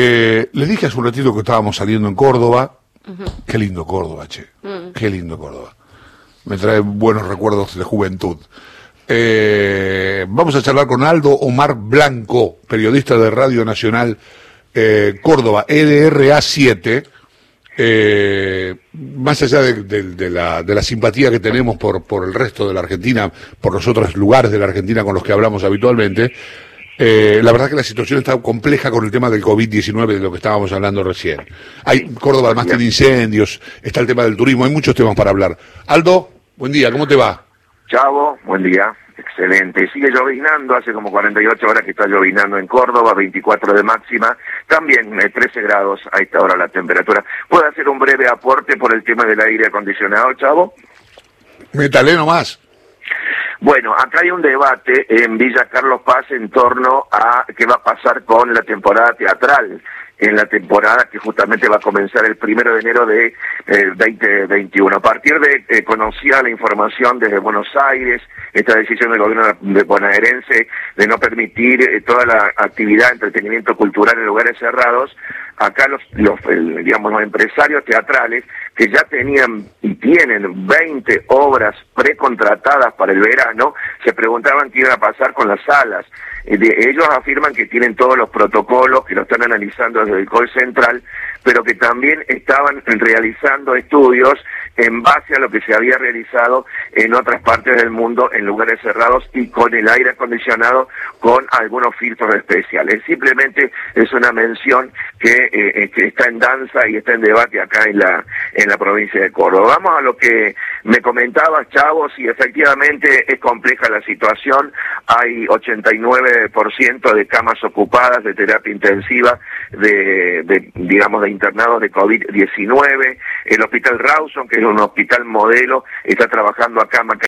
Eh, les dije hace un ratito que estábamos saliendo en Córdoba. Qué lindo Córdoba, che. Qué lindo Córdoba. Me trae buenos recuerdos de juventud. Eh, vamos a charlar con Aldo Omar Blanco, periodista de Radio Nacional eh, Córdoba, EDRA 7. Eh, más allá de, de- de la, de la simpatía que tenemos por, por el resto de la Argentina, por los otros lugares de la Argentina con los que hablamos habitualmente, eh, la verdad que la situación está compleja con el tema del COVID-19, de lo que estábamos hablando recién. Hay, Córdoba además tiene incendios, está el tema del turismo, hay muchos temas para hablar. Aldo, buen día, ¿cómo te va? Chavo, buen día. Excelente. Sigue llovinando, hace como 48 horas que está llovinando en Córdoba, 24 de máxima, también eh, 13 grados a esta hora la temperatura. ¿Puedo hacer un breve aporte por el tema del aire acondicionado, Chavo? Métale nomás. Bueno, acá hay un debate en Villa Carlos Paz en torno a qué va a pasar con la temporada teatral en la temporada que justamente va a comenzar el primero de enero de eh, 2021. A partir de eh, conocía la información desde Buenos Aires, esta decisión del gobierno de bonaerense de no permitir eh, toda la actividad, entretenimiento cultural en lugares cerrados, acá los, los digamos, los empresarios teatrales que ya tenían y tienen 20 obras precontratadas para el verano, se preguntaban qué iba a pasar con las salas. Eh, ellos afirman que tienen todos los protocolos, que lo están analizando desde el call central, pero que también estaban realizando estudios en base a lo que se había realizado en otras partes del mundo en lugares cerrados y con el aire acondicionado con algunos filtros especiales. Simplemente es una mención que, eh, que está en danza y está en debate acá en la en la provincia de Córdoba. Vamos a lo que me comentabas, Chavo, si efectivamente es compleja la situación, hay 89% de camas ocupadas de terapia intensiva, de, de, digamos, de internados de COVID-19. El Hospital Rawson, que es un hospital modelo, está trabajando en Maca-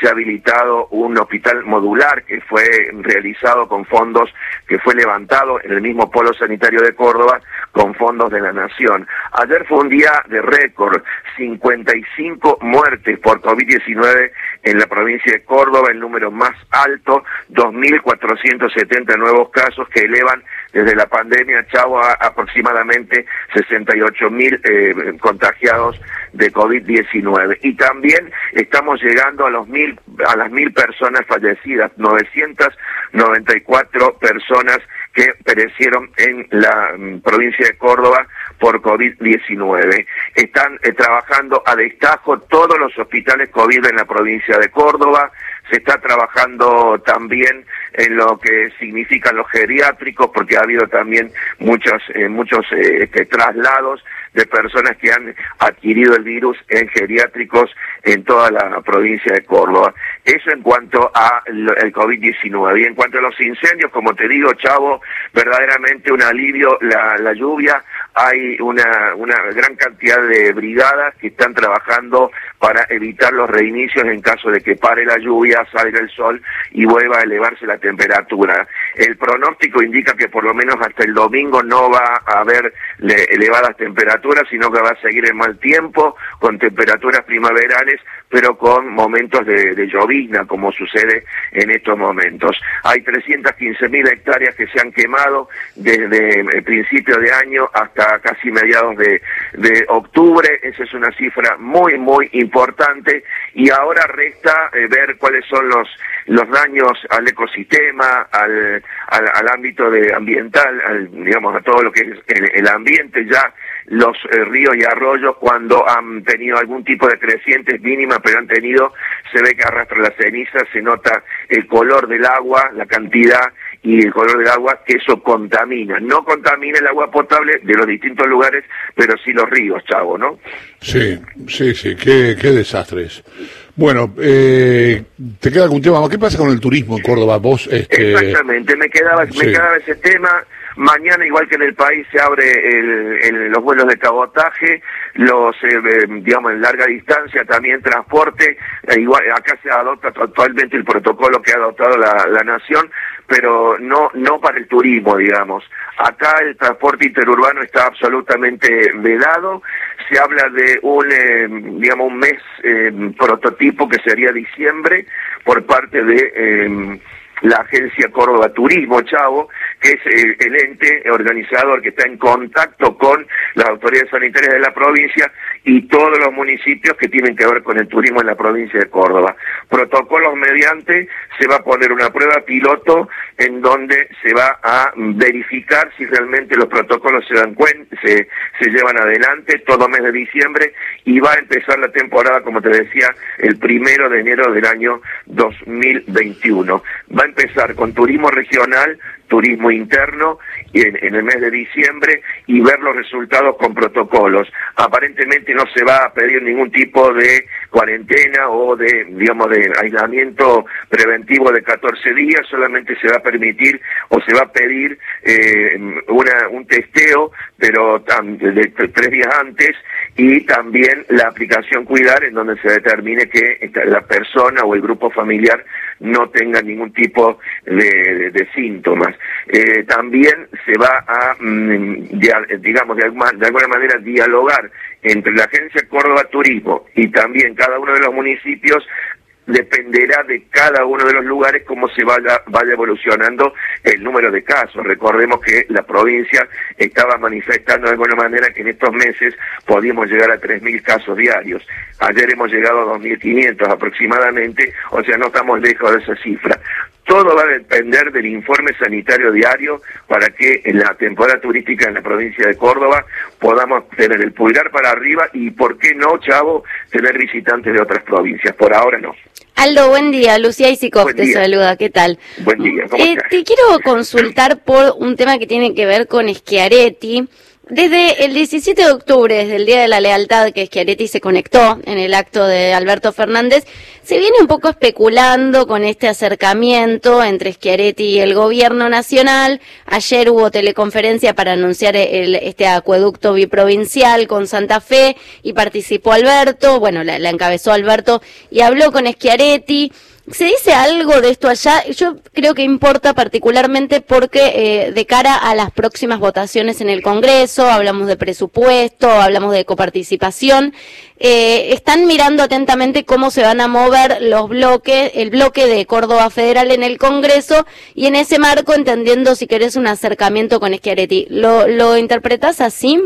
se ha habilitado un hospital modular que fue realizado con fondos que fue levantado en el mismo polo sanitario de Córdoba con fondos de la nación. Ayer fue un día de récord, 55 muertes por COVID-19 en la provincia de Córdoba, el número más alto, 2.470 nuevos casos que elevan desde la pandemia, Chavo, a aproximadamente 68.000 eh, contagiados de COVID-19. Y también estamos llegando a los mil, a las mil personas fallecidas, 994 personas que perecieron en la mm, provincia de Córdoba por COVID-19. Están eh, trabajando a destajo todos los hospitales COVID en la provincia de Córdoba, se está trabajando también en lo que significan los geriátricos, porque ha habido también muchos, eh, muchos eh, este, traslados de personas que han adquirido el virus en geriátricos en toda la provincia de Córdoba. Eso en cuanto a el COVID-19. Y en cuanto a los incendios, como te digo, Chavo, verdaderamente un alivio la, la lluvia. Hay una, una gran cantidad de brigadas que están trabajando para evitar los reinicios en caso de que pare la lluvia, salga el sol y vuelva a elevarse la temperatura. El pronóstico indica que por lo menos hasta el domingo no va a haber le- elevadas temperaturas, sino que va a seguir el mal tiempo, con temperaturas primaverales, pero con momentos de, llovizna, como sucede en estos momentos. Hay 315 mil hectáreas que se han quemado desde el principio de año hasta casi mediados de, de octubre. Esa es una cifra muy, muy importante. Y ahora resta eh, ver cuáles son los, los daños al ecosistema, al, al, al ámbito de ambiental, al, digamos, a todo lo que es el, el ambiente ya los eh, ríos y arroyos cuando han tenido algún tipo de crecientes mínimas, pero han tenido, se ve que arrastra la ceniza, se nota el color del agua, la cantidad y el color del agua, que eso contamina. No contamina el agua potable de los distintos lugares, pero sí los ríos, chavo, ¿no? Sí, sí, sí, qué, qué desastres. Bueno, eh, ¿te queda algún tema? ¿Qué pasa con el turismo en Córdoba? Vos, este, Exactamente, me quedaba, sí. me quedaba ese tema. Mañana, igual que en el país, se abre el- el- los vuelos de cabotaje, los, eh, eh, digamos, en larga distancia, también transporte. Eh, igual, acá se adopta actualmente el protocolo que ha adoptado la, la nación, pero no, no para el turismo, digamos. Acá el transporte interurbano está absolutamente vedado. Se habla de un, eh, digamos, un mes eh, prototipo que sería diciembre por parte de... eh, la agencia Córdoba Turismo, Chavo, que es el, ente organizador que está en contacto con las autoridades sanitarias de la provincia y todos los municipios que tienen que ver con el turismo en la provincia de Córdoba. Protocolos mediante, se va a poner una prueba piloto en donde se va a verificar si realmente los protocolos se dan cuenta, se, se llevan adelante todo mes de diciembre y va a empezar la temporada, como te decía, el primero de enero del año 2021. Va a empezar con turismo regional, turismo interno en, en, el mes de diciembre y ver los resultados con protocolos. Aparentemente no se va a pedir ningún tipo de cuarentena o de, digamos, de aislamiento preventivo de 14 días, solamente se va a permitir o se va a pedir eh, una, un testeo, pero de, tres días antes y también la aplicación Cuidar en donde se determine que la persona o el grupo familiar no tenga ningún tipo de, síntomas. Eh, también se va a, mm, digamos, de alguna, de alguna manera dialogar entre la Agencia Córdoba Turismo y también cada uno de los municipios dependerá de cada uno de los lugares cómo se vaya, vaya evolucionando el número de casos. Recordemos que la provincia estaba manifestando de alguna manera que en estos meses podíamos llegar a 3.000 casos diarios. Ayer hemos llegado a 2.500 aproximadamente, o sea, no estamos lejos de esa cifra. Todo va a depender del informe sanitario diario para que en la temporada turística en la provincia de Córdoba podamos tener el pulgar para arriba y, ¿por qué no, Chavo, tener visitantes de otras provincias? Por ahora no. Aldo, buen día. Lucía Isikov te saluda. ¿Qué tal? Buen día. ¿cómo eh, te quiero consultar por un tema que tiene que ver con Schiaretti. Desde el 17 de octubre, desde el Día de la Lealtad que Schiaretti se conectó en el acto de Alberto Fernández, se viene un poco especulando con este acercamiento entre Schiaretti y el gobierno nacional. Ayer hubo teleconferencia para anunciar el, este acueducto biprovincial con Santa Fe y participó Alberto, bueno, la, la encabezó Alberto y habló con Schiaretti. ¿Se dice algo de esto allá? Yo creo que importa particularmente porque eh, de cara a las próximas votaciones en el Congreso, hablamos de presupuesto, hablamos de coparticipación, eh, están mirando atentamente cómo se van a mover los bloques, el bloque de Córdoba Federal en el Congreso y en ese marco entendiendo si querés un acercamiento con Schiaretti. ¿Lo, lo interpretás así?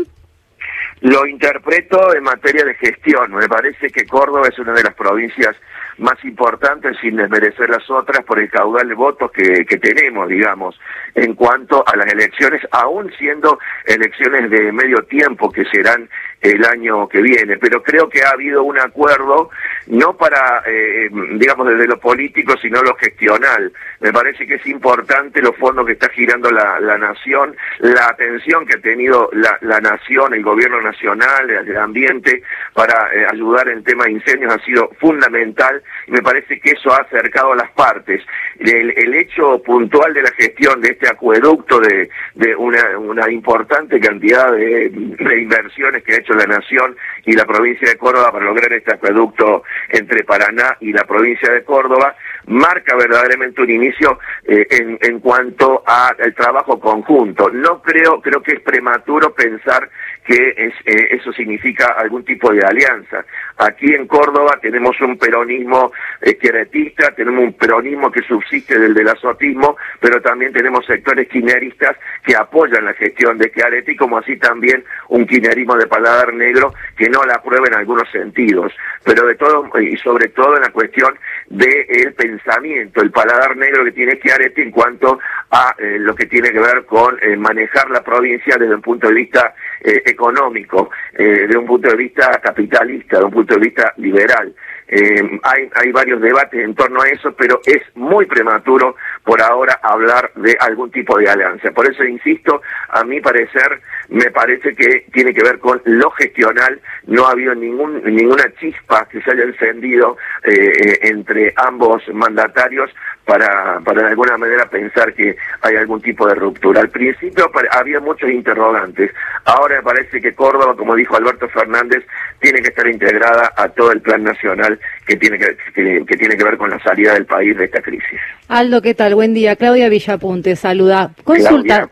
Lo interpreto en materia de gestión. Me parece que Córdoba es una de las provincias más importantes, sin desmerecer las otras, por el caudal de votos que, que tenemos, digamos, en cuanto a las elecciones, aún siendo elecciones de medio tiempo que serán el año que viene. Pero creo que ha habido un acuerdo, no para, eh, digamos, desde lo político, sino lo gestional. Me parece que es importante los fondos que está girando la, la nación, la atención que ha tenido la, la nación, el gobierno nacional, el ambiente, para eh, ayudar en tema de incendios ha sido fundamental y me parece que eso ha acercado a las partes. El, el hecho puntual de la gestión de este acueducto, de, de una, una importante cantidad de, de inversiones que ha hecho la Nación y la provincia de Córdoba para lograr este acueducto entre Paraná y la provincia de Córdoba, marca verdaderamente un inicio eh, en, en cuanto al trabajo conjunto. No creo, creo que es prematuro pensar que es, eh, eso significa algún tipo de alianza. Aquí en Córdoba tenemos un peronismo izquierdista, tenemos un peronismo que subsiste del del azotismo, pero también tenemos sectores quineristas que apoyan la gestión de Chiaretti, como así también un quinerismo de paladar negro que no la aprueba en algunos sentidos, pero de todo y sobre todo en la cuestión del de pensamiento, el paladar negro que tiene Chiaretti en cuanto a eh, lo que tiene que ver con eh, manejar la provincia desde un punto de vista eh, económico, eh, de un punto de vista capitalista, de un punto de vista liberal. Eh, hay, hay varios debates en torno a eso, pero es muy prematuro por ahora hablar de algún tipo de alianza. Por eso insisto, a mi parecer, me parece que tiene que ver con lo gestional. No ha habido ningún, ninguna chispa que se haya encendido eh, entre ambos mandatarios para, para de alguna manera pensar que hay algún tipo de ruptura. Al principio había muchos interrogantes. Ahora me parece que Córdoba, como dijo Alberto Fernández, tiene que estar integrada a todo el plan nacional que tiene que, que, que tiene que ver con la salida del país de esta crisis. Aldo, ¿qué tal? Buen día. Claudia Villapunte, saluda. Consulta,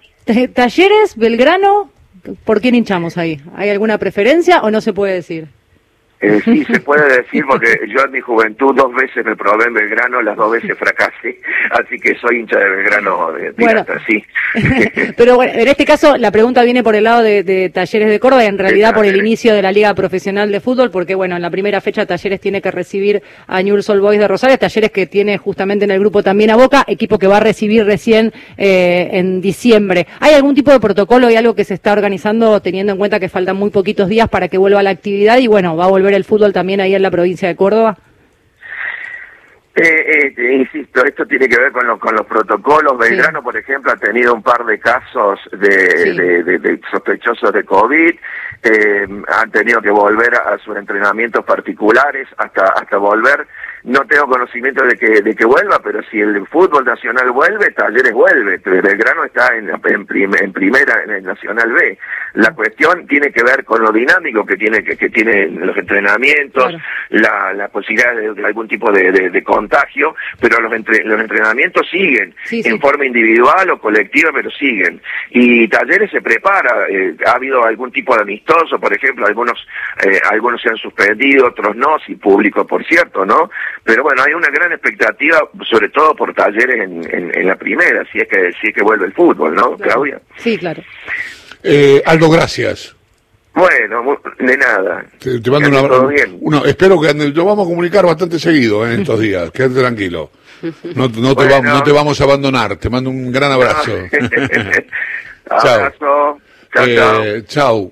¿talleres, Belgrano? ¿Por quién hinchamos ahí? ¿Hay alguna preferencia o no se puede decir? Eh, sí, se puede decir porque yo en mi juventud dos veces me probé en Belgrano, las dos veces fracasé, así que soy hincha de Belgrano de Bueno. sí. Pero bueno, en este caso la pregunta viene por el lado de, de Talleres de Córdoba y en realidad por el inicio de la Liga Profesional de Fútbol, porque bueno, en la primera fecha Talleres tiene que recibir a Newell's Old Boys de Rosales, Talleres que tiene justamente en el grupo también a Boca, equipo que va a recibir recién eh, en diciembre. ¿Hay algún tipo de protocolo y algo que se está organizando teniendo en cuenta que faltan muy poquitos días para que vuelva la actividad y bueno, va a volver el fútbol también ahí en la provincia de Córdoba? Eh, eh, insisto, esto tiene que ver con, los con los protocolos. Belgrano, por ejemplo, ha tenido un par de casos de, Sí. de- de- de sospechosos de COVID. eh, han tenido que volver a, a sus entrenamientos particulares hasta hasta volver. No tengo conocimiento de que de que vuelva, pero si el fútbol nacional vuelve, Talleres vuelve. Belgrano está en, en, prim- en primera en el Nacional B. La cuestión tiene que ver con lo dinámico que tiene que, que tiene los entrenamientos, Claro. la, la posibilidad de, de algún tipo de, de- de contagio, pero los, entre- los entrenamientos siguen Sí, sí. en forma individual o colectiva, pero siguen. Y Talleres se prepara, eh, ha habido algún tipo de amistoso, por ejemplo, algunos eh, algunos se han suspendido, otros no, sin público, por cierto, ¿no? Pero bueno, hay una gran expectativa, sobre todo por Talleres en, en- en la primera, si es que si es que vuelve el fútbol, ¿no, Claudia? Sí, claro. Eh, Aldo, gracias. Bueno, de nada. Te, te mando una, todo bien. una- espero que ande- lo vamos a comunicar bastante seguido eh, en estos días. Quédate tranquilo. No, no te Bueno. vamos, no te vamos a abandonar. Te mando un gran abrazo. Abrazo. Chao, chao. Eh, chau.